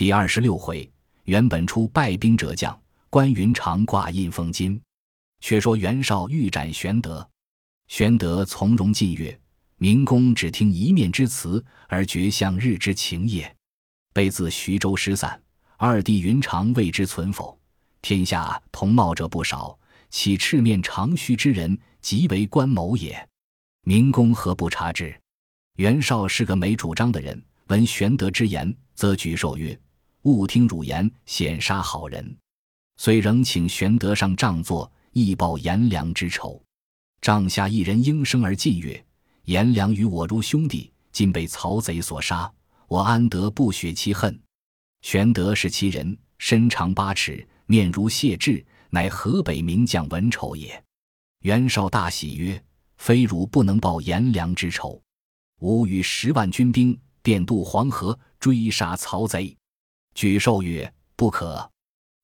第二十六回，袁本初败兵折将，关云长挂印封金。却说袁绍欲斩玄德，玄德从容进曰：“明公只听一面之词，而绝向日之情也。备自徐州失散，二弟云长未知存否？天下同茂者不少，岂赤面长须之人，即为关某也？明公何不察之？”袁绍是个没主张的人，闻玄德之言，则举手曰：“勿听汝言，险杀好人。”遂仍请玄德上帐坐，以报颜良之仇。帐下一人应声而进曰：“颜良与我如兄弟，今被曹贼所杀，我安得不雪其恨？”玄德是其人，身长八尺，面如谢豸，乃河北名将文丑也。袁绍大喜曰：“非汝不能报颜良之仇。”吾与十万军兵，便渡黄河，追杀曹贼。举寿曰：“不可。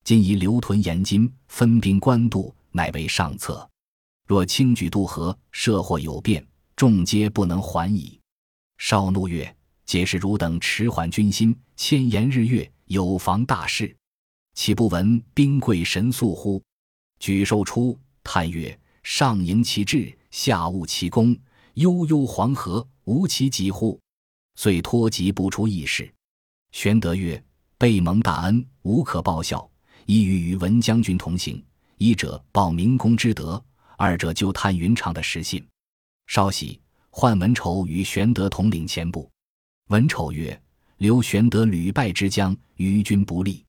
今宜留屯延津，分兵官渡，乃为上策。若轻举渡河，涉祸有变，众皆不能还矣。”少怒曰：“皆是汝等迟缓军心，千言日月，有妨大事，岂不闻兵贵神速乎？”举寿出，叹曰：“上迎其志，下务其功。悠悠黄河。”无其疾乎？遂托疾不出议事。玄德曰：“备蒙大恩，无可报效。一欲与文将军同行，一者报明公之德，二者就探云长的实信。”稍息，唤文丑与玄德统领前部。文丑曰：“刘玄德屡败之将，于军不利。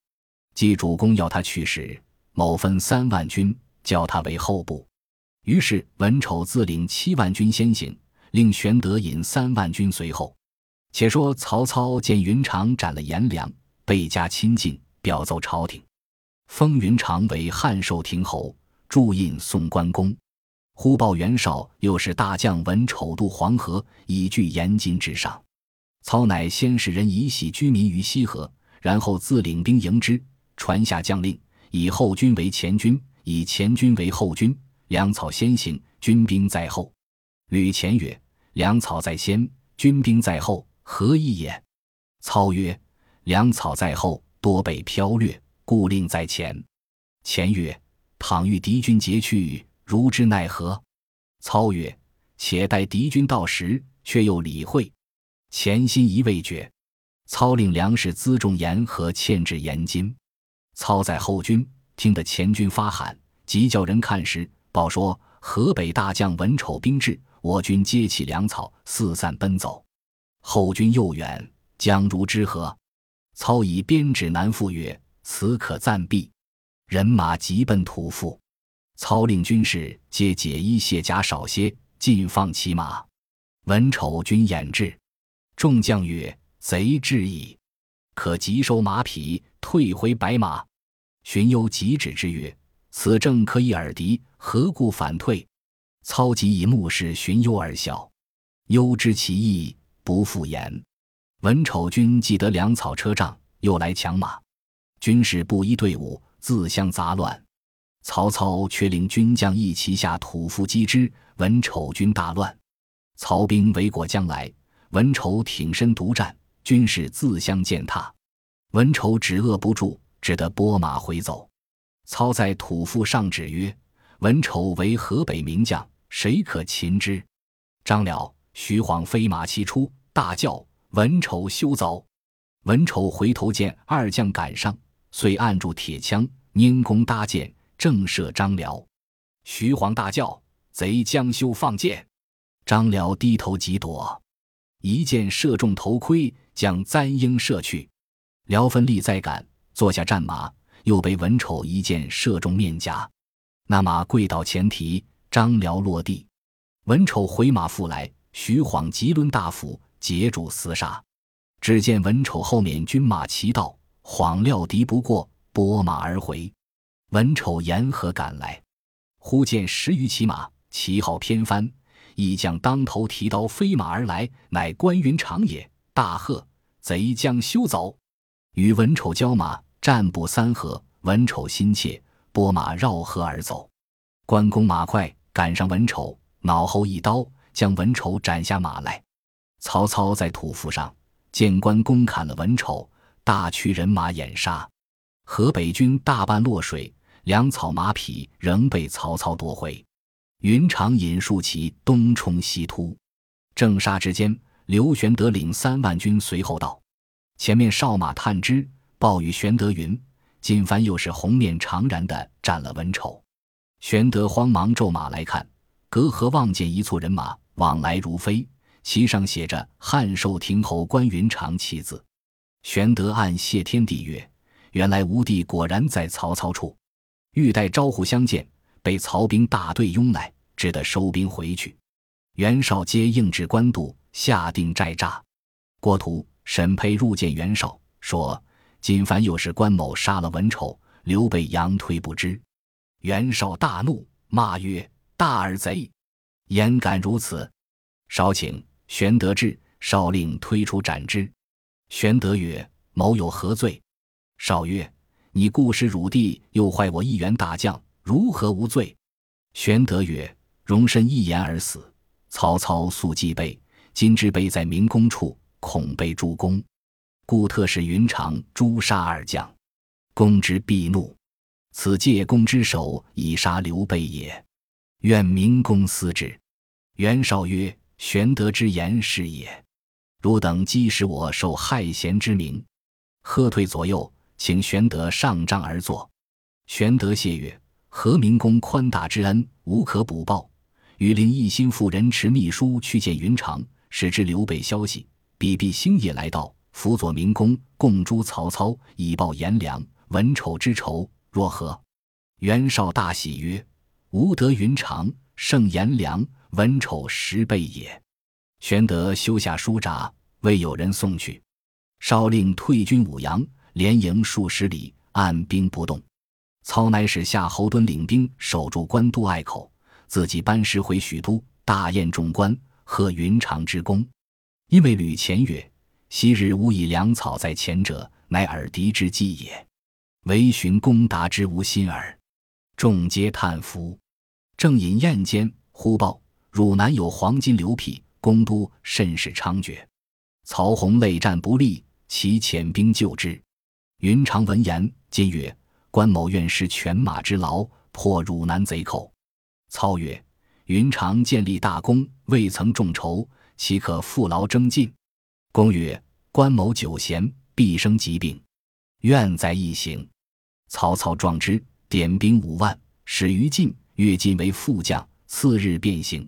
既主公要他去时，某分三万军，叫他为后部。”于是文丑自领七万军先行。令玄德引三万军随后。且说曹操见云长斩了颜良，倍加亲近，表奏朝廷，封云长为汉寿亭侯，铸印送关公。忽报袁绍又是大将文丑渡黄河，以据延津之上。操乃先使人以喜居民于西河，然后自领兵迎之，传下将令，以后军为前军，以前军为后军，粮草先行，军兵在后。吕虔曰：“粮草在先，军兵在后，何意也？”操曰：“粮草在后，多被飘掠，故令在前。”前曰：“倘遇敌军劫去，如之奈何？”操曰：“且待敌军到时，却又理会。”前心疑未决。操令粮食辎重盐和欠至盐津。操在后军，听得前军发喊，即叫人看时，报说河北大将文丑兵至。我军皆弃粮草，四散奔走。后军又远，将如之何？操以鞭指南复曰：“此可暂避。”人马急奔土阜。操令军士皆解衣卸甲，少歇，尽放其马。文丑军掩至，众将曰：“贼至矣，可急收马匹，退回白马。”荀攸急止之曰：“此正可以耳敌，何故反退？”操即以目视荀攸而笑，攸知其意，不复言。文丑军既得粮草车仗，又来抢马，军士布衣队伍，自相杂乱。曹操却令军将一齐下土伏击之，文丑军大乱。曹兵围裹将来，文丑挺身独战，军士自相践踏。文丑止遏不住，只得拨马回走。操在土阜上旨曰：“文丑为河北名将。”谁可擒之？张辽、徐晃飞马齐出，大叫：“文丑休走！”文丑回头见二将赶上，遂按住铁枪，拈弓搭箭，正射张辽。徐晃大叫：“贼将休放箭！”张辽低头急躲，一箭射中头盔，将簪缨射去。辽奋力再赶，坐下战马，又被文丑一箭射中面颊，那马跪倒前蹄。张辽落地，文丑回马复来，徐晃急抡大斧截住厮杀。只见文丑后面军马齐到，晃料敌不过，拨马而回。文丑沿河赶来，忽见十余骑马，旗号偏翻，一将当头提刀飞马而来，乃关云长也。大喝：“贼将休走！”与文丑交马，战不三合，文丑心切，拨马绕河而走。关公马快。赶上文丑，脑后一刀将文丑斩下马来。曹操在土阜上见关公砍了文丑，大驱人马掩杀，河北军大半落水，粮草马匹仍被曹操夺回。云长引数骑东冲西突，正杀之间，刘玄德领三万军随后到，前面哨马探知，报与玄德云：“锦帆又是红面长髯的斩了文丑。”玄德慌忙骤马来看，隔河望见一簇人马往来如飞。其上写着“汉寿亭侯关云长”七字，玄德暗谢天地曰：“原来吴地果然在曹操处。”欲待招呼相见，被曹兵大队拥来，只得收兵回去。袁绍接应至官渡，下定寨栅。郭图，沈沛入见袁绍，说：“今凡又是关某杀了文丑，刘备佯推不知。”袁绍大怒，骂曰：“大耳贼，焉敢如此！”少请。玄德至，少令推出斩之。玄德曰：“某有何罪？”少曰：“你故失汝弟，又坏我一员大将，如何无罪？”玄德曰：“容身一言而死。曹操素忌备，今之备在明公处，恐被助攻，故特使云长诛杀二将。公之必怒，此借公之手以杀刘备也。愿明公思之。”袁绍曰。玄德之言是也，汝等积使我受害贤之名，喝退左右，请玄德上帐而坐。玄德谢曰：“何明公宽大之恩，无可补报。与令一心腹人持密书去见云长，使之刘备消息。彼必星夜来到，辅佐明公，共诛曹操，以报颜良、文丑之仇，若何？”袁绍大喜曰：“吾得云长，胜颜良。”文丑十倍也。玄德修下书札，未有人送去。少令退军五阳，连营数十里，按兵不动。操乃使夏侯惇领兵守住官渡隘口，自己班师回许都，大宴众官，贺云长之功。因为吕虔曰：“昔日吾以粮草在前者，乃尔敌之计也。唯寻公达之无心耳。”众皆叹服。正饮宴间，忽报。汝南有黄金流辟，公都甚是猖獗。曹洪累战不利，其遣兵救之。云长闻言，今曰：“关某愿施犬马之劳，破汝南贼寇。”操曰：“云长建立大功，未曾众筹，岂可负劳征进？”公曰：“关某久闲，必生疾病，愿在一行。”曹操壮之，点兵五万，使于禁、越进为副将，次日便行。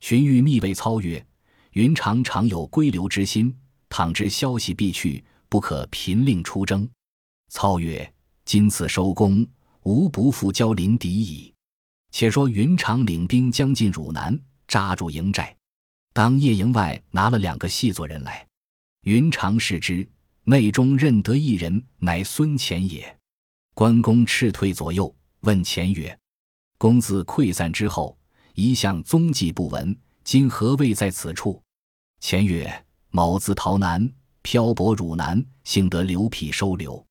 荀彧密谓操曰：“云长常有归流之心，倘知消息必去，不可频令出征。”操曰：“今次收功，吾不复交临敌矣。”且说云长领兵将近汝南，扎住营寨。当夜营外拿了两个细作人来，云长视之，内中认得一人，乃孙乾也。关公斥退左右，问乾曰：“公子溃散之后。”一向踪迹不闻，今何谓在此处？前曰：“某自逃南，漂泊汝南，幸得刘辟收留。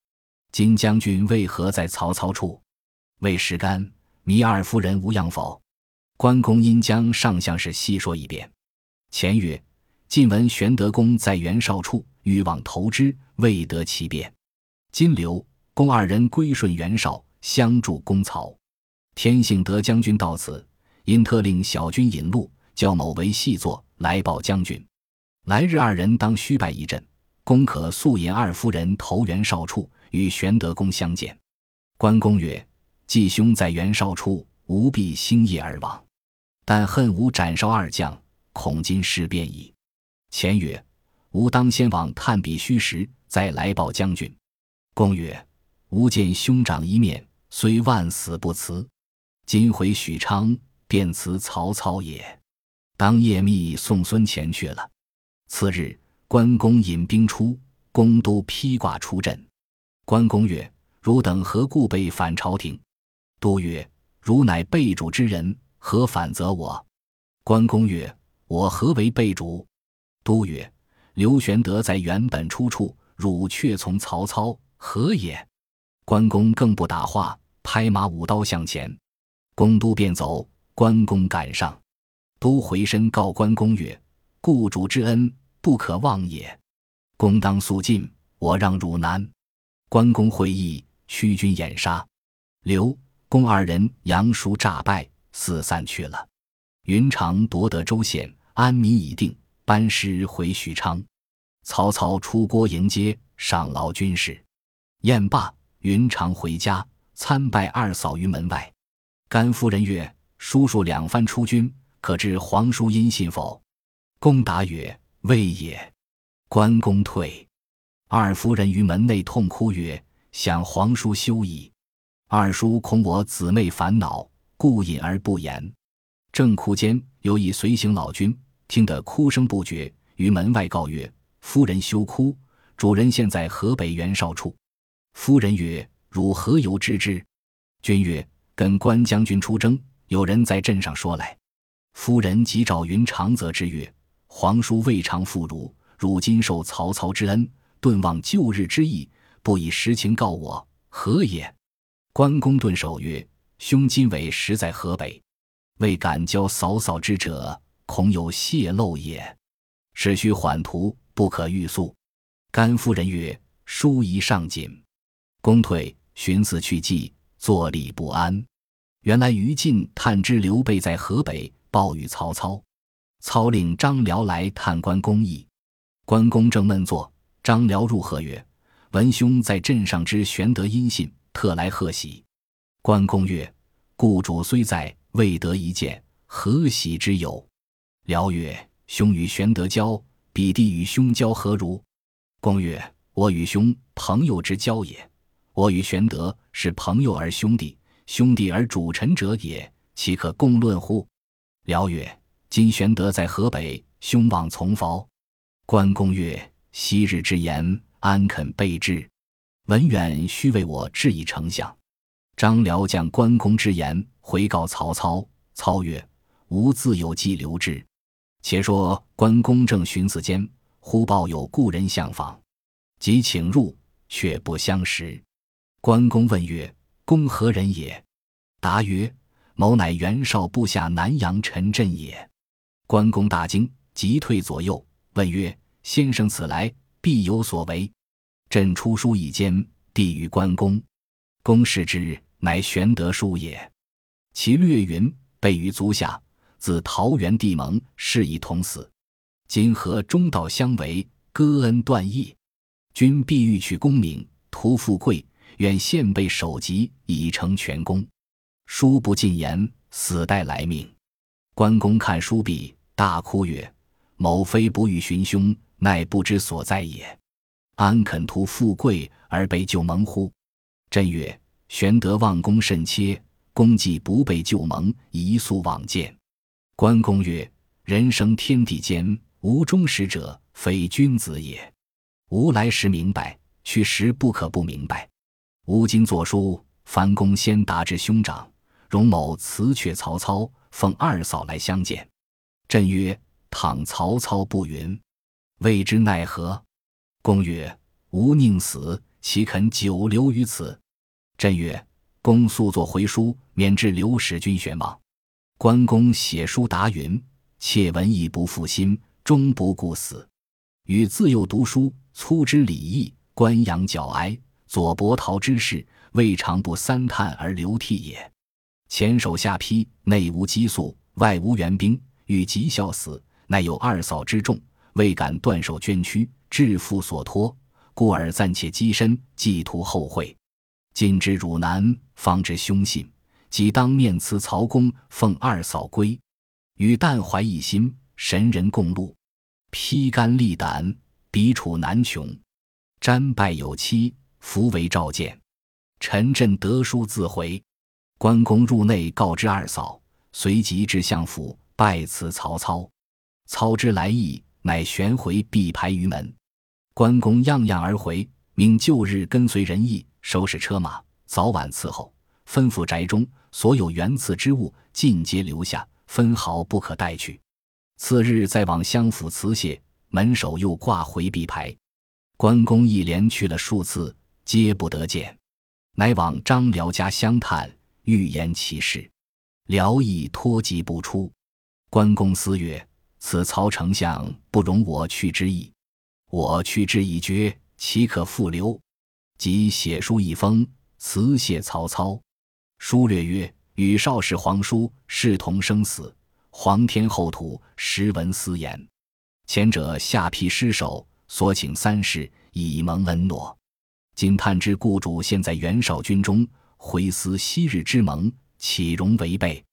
今将军为何在曹操处？魏石干、糜二夫人无恙否？”关公因将上相事细说一遍。前曰：“近闻玄德公在袁绍处，欲往投之，未得其便。今刘公二人归顺袁绍，相助公曹。天幸得将军到此。”因特令小军引路，叫某为细作来报将军。来日二人当虚拜一阵，公可速引二夫人投袁绍处，与玄德公相见。关公曰：“季兄在袁绍处，吾必星夜而往。但恨吾斩绍二将，恐今事变矣。”前曰：“吾当先往探彼虚实，再来报将军。”公曰：“吾见兄长一面，虽万死不辞。今回许昌。”便辞曹操也。当夜密送孙乾去了。次日，关公引兵出，公都披挂出阵。关公曰：“汝等何故被反朝廷？”都曰：“汝乃备主之人，何反责我？”关公曰：“我何为备主？”都曰：“刘玄德在原本出处，汝却从曹操，何也？”关公更不答话，拍马舞刀向前。公都便走。关公赶上，都回身告关公曰：“故主之恩，不可忘也。公当肃静，我让汝南。关公会意，驱军掩杀。刘公二人杨叔诈败，四散去了。云长夺得州县，安民已定，班师回许昌。曹操出郭迎接，赏劳军士。宴罢，云长回家，参拜二嫂于门外。甘夫人曰：“叔叔两番出军，可知皇叔音信否？”公答曰：“未也。”关公退。二夫人于门内痛哭曰：“想皇叔休矣。”二叔恐我姊妹烦恼，故隐而不言。正哭间，有一随行老君听得哭声不绝，于门外告曰：“夫人休哭，主人现在河北袁绍处。”夫人曰：“汝何由知之？”君曰：“跟关将军出征，有人在镇上说来。”夫人即召云长则之曰：“皇叔未尝负汝，汝今受曹操之恩，顿忘旧日之意，不以实情告我，何也？”关公顿首曰：“兄今委实在河北。”未敢交嫂嫂之者，恐有泄露也。使须缓图，不可欲速。甘夫人曰：“书仪尚紧。”公退，寻思去计，坐立不安。原来于禁探知刘备在河北，报与曹操。操令张辽来探关公意。关公正闷坐，张辽入贺曰：“闻兄在镇上知玄德音信，特来贺喜。”关公曰：“故主虽在。”未得一见，何喜之有？辽曰：“兄与玄德交，彼弟与兄交何如？”公曰：“我与兄朋友之交也。我与玄德是朋友而兄弟，兄弟而主臣者也，岂可共论乎？”辽曰：“今玄德在河北，兄往从否？”关公曰：“昔日之言，安肯背之？文远须为我致以丞相。”张辽将关公之言回告曹操，操曰：“吾自有计留之。”且说关公正寻思间，忽报有故人相访，即请入，却不相识。关公问曰：“公何人也？”答曰：“某乃袁绍部下南阳陈震也。”关公大惊，急退左右，问曰：“先生此来，必有所为？”朕出书一笺，递与关公。公视之。乃玄德书也，其略云：“备于足下，自桃园地盟，誓以同死。今和中道相违，割恩断义。君必欲取功名，图富贵，愿献备首级，以成全功。书不尽言，死待来命。”关公看书毕，大哭曰：“某非不欲寻兄，乃不知所在也。安肯图富贵而被救盟乎？”朕曰。玄德望公甚切，公既不被旧盟，宜速往见。关公曰：“人生天地间，无忠实者，非君子也。吾来时明白，去时不可不明白。吾今作书，樊公先达至兄长，荣某辞却曹操，奉二嫂来相见。”朕曰：“倘曹操不允，未知奈何？”公曰：“吾宁死，岂肯久留于此？”朕曰：“公速作回书，免致刘使君悬望。”关公写书答云：“妾闻义不负心，终不顾死。与自幼读书，粗知礼义，官阳较哀，左伯桃之事，未尝不三叹而流涕也。前手下邳，内无激素，外无援兵，欲急效死，乃有二嫂之众，未敢断手捐躯，致父所托，故而暂且积身，寄图后会。”今之汝南，方知凶信，即当面辞曹公，奉二嫂归，与旦怀一心，神人共路，披肝沥胆，彼处难穷。瞻拜有期，弗为召见。陈震得书自回。关公入内告知二嫂，随即至相府拜辞曹操。操之来意，乃旋回必排于门。关公样样而回，命旧日跟随人役。收拾车马，早晚伺候，吩咐宅中所有原赐之物尽皆留下，分毫不可带去。次日再往相府辞谢，门首又挂回避牌。关公一连去了数次，皆不得见，乃往张辽家相探，欲言其事。辽亦托疾不出。关公思曰：“此曹丞相不容我去之意，我去之已决，岂可复留？即写书一封，辞谢曹操。书略曰：“与少时皇叔视同生死，皇天厚土，实闻私言。前者下邳失守，所请三世，以蒙恩诺。今探知故主现在袁绍军中，回思昔日之盟，岂容违背？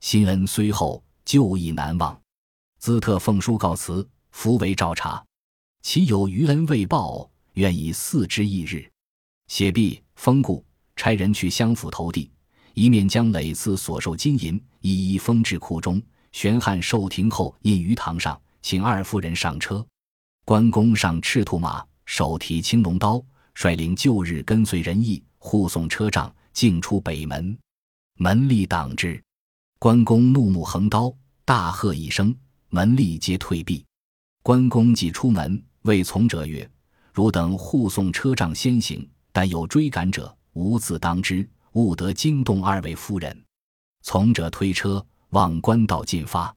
新恩虽厚，旧义难忘。兹特奉书告辞，弗为照察。其有余恩未报，愿以四之一日。”写毕，封故，差人去相府投递，一面将累次所受金银一一封至库中，玄汉受廷后印于堂上，请二夫人上车。关公上赤兔马，手提青龙刀，率领旧日跟随人役护送车仗，进出北门。门吏挡之，关公怒目横刀，大喝一声，门吏皆退避。关公即出门，谓从者曰：“汝等护送车仗先行。”但有追赶者，无自当之，勿得惊动二位夫人。从者推车往官道进发。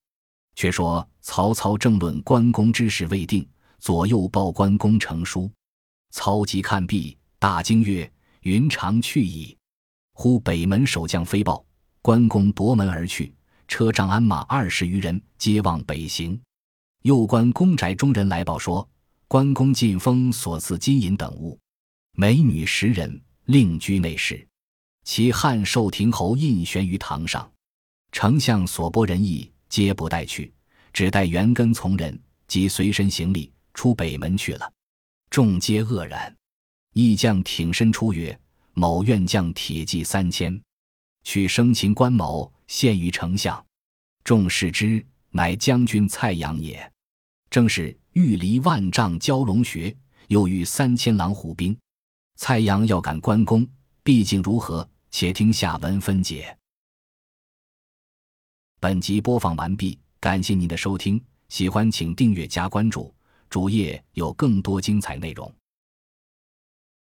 却说曹操正论关公之事未定，左右报关公成书。操即看毕，大惊曰：“云长去矣！”忽北门守将飞报，关公夺门而去，车仗鞍马二十余人，皆往北行。右关公宅中人来报说，关公进封所赐金银等物。美女十人，另居内室。其汉寿亭侯印悬于堂上。丞相所拨人役，皆不带去，只带元根从人及随身行李出北门去了。众皆愕然。义将挺身出曰：“某愿将铁骑三千，去生擒关某，献于丞相。”众视之，乃将军蔡阳也。正是欲离万丈蛟龙穴，又遇三千狼虎兵。蔡阳要赶关公，毕竟如何？且听下文分解。本集播放完毕，感谢您的收听，喜欢请订阅加关注，主页有更多精彩内容。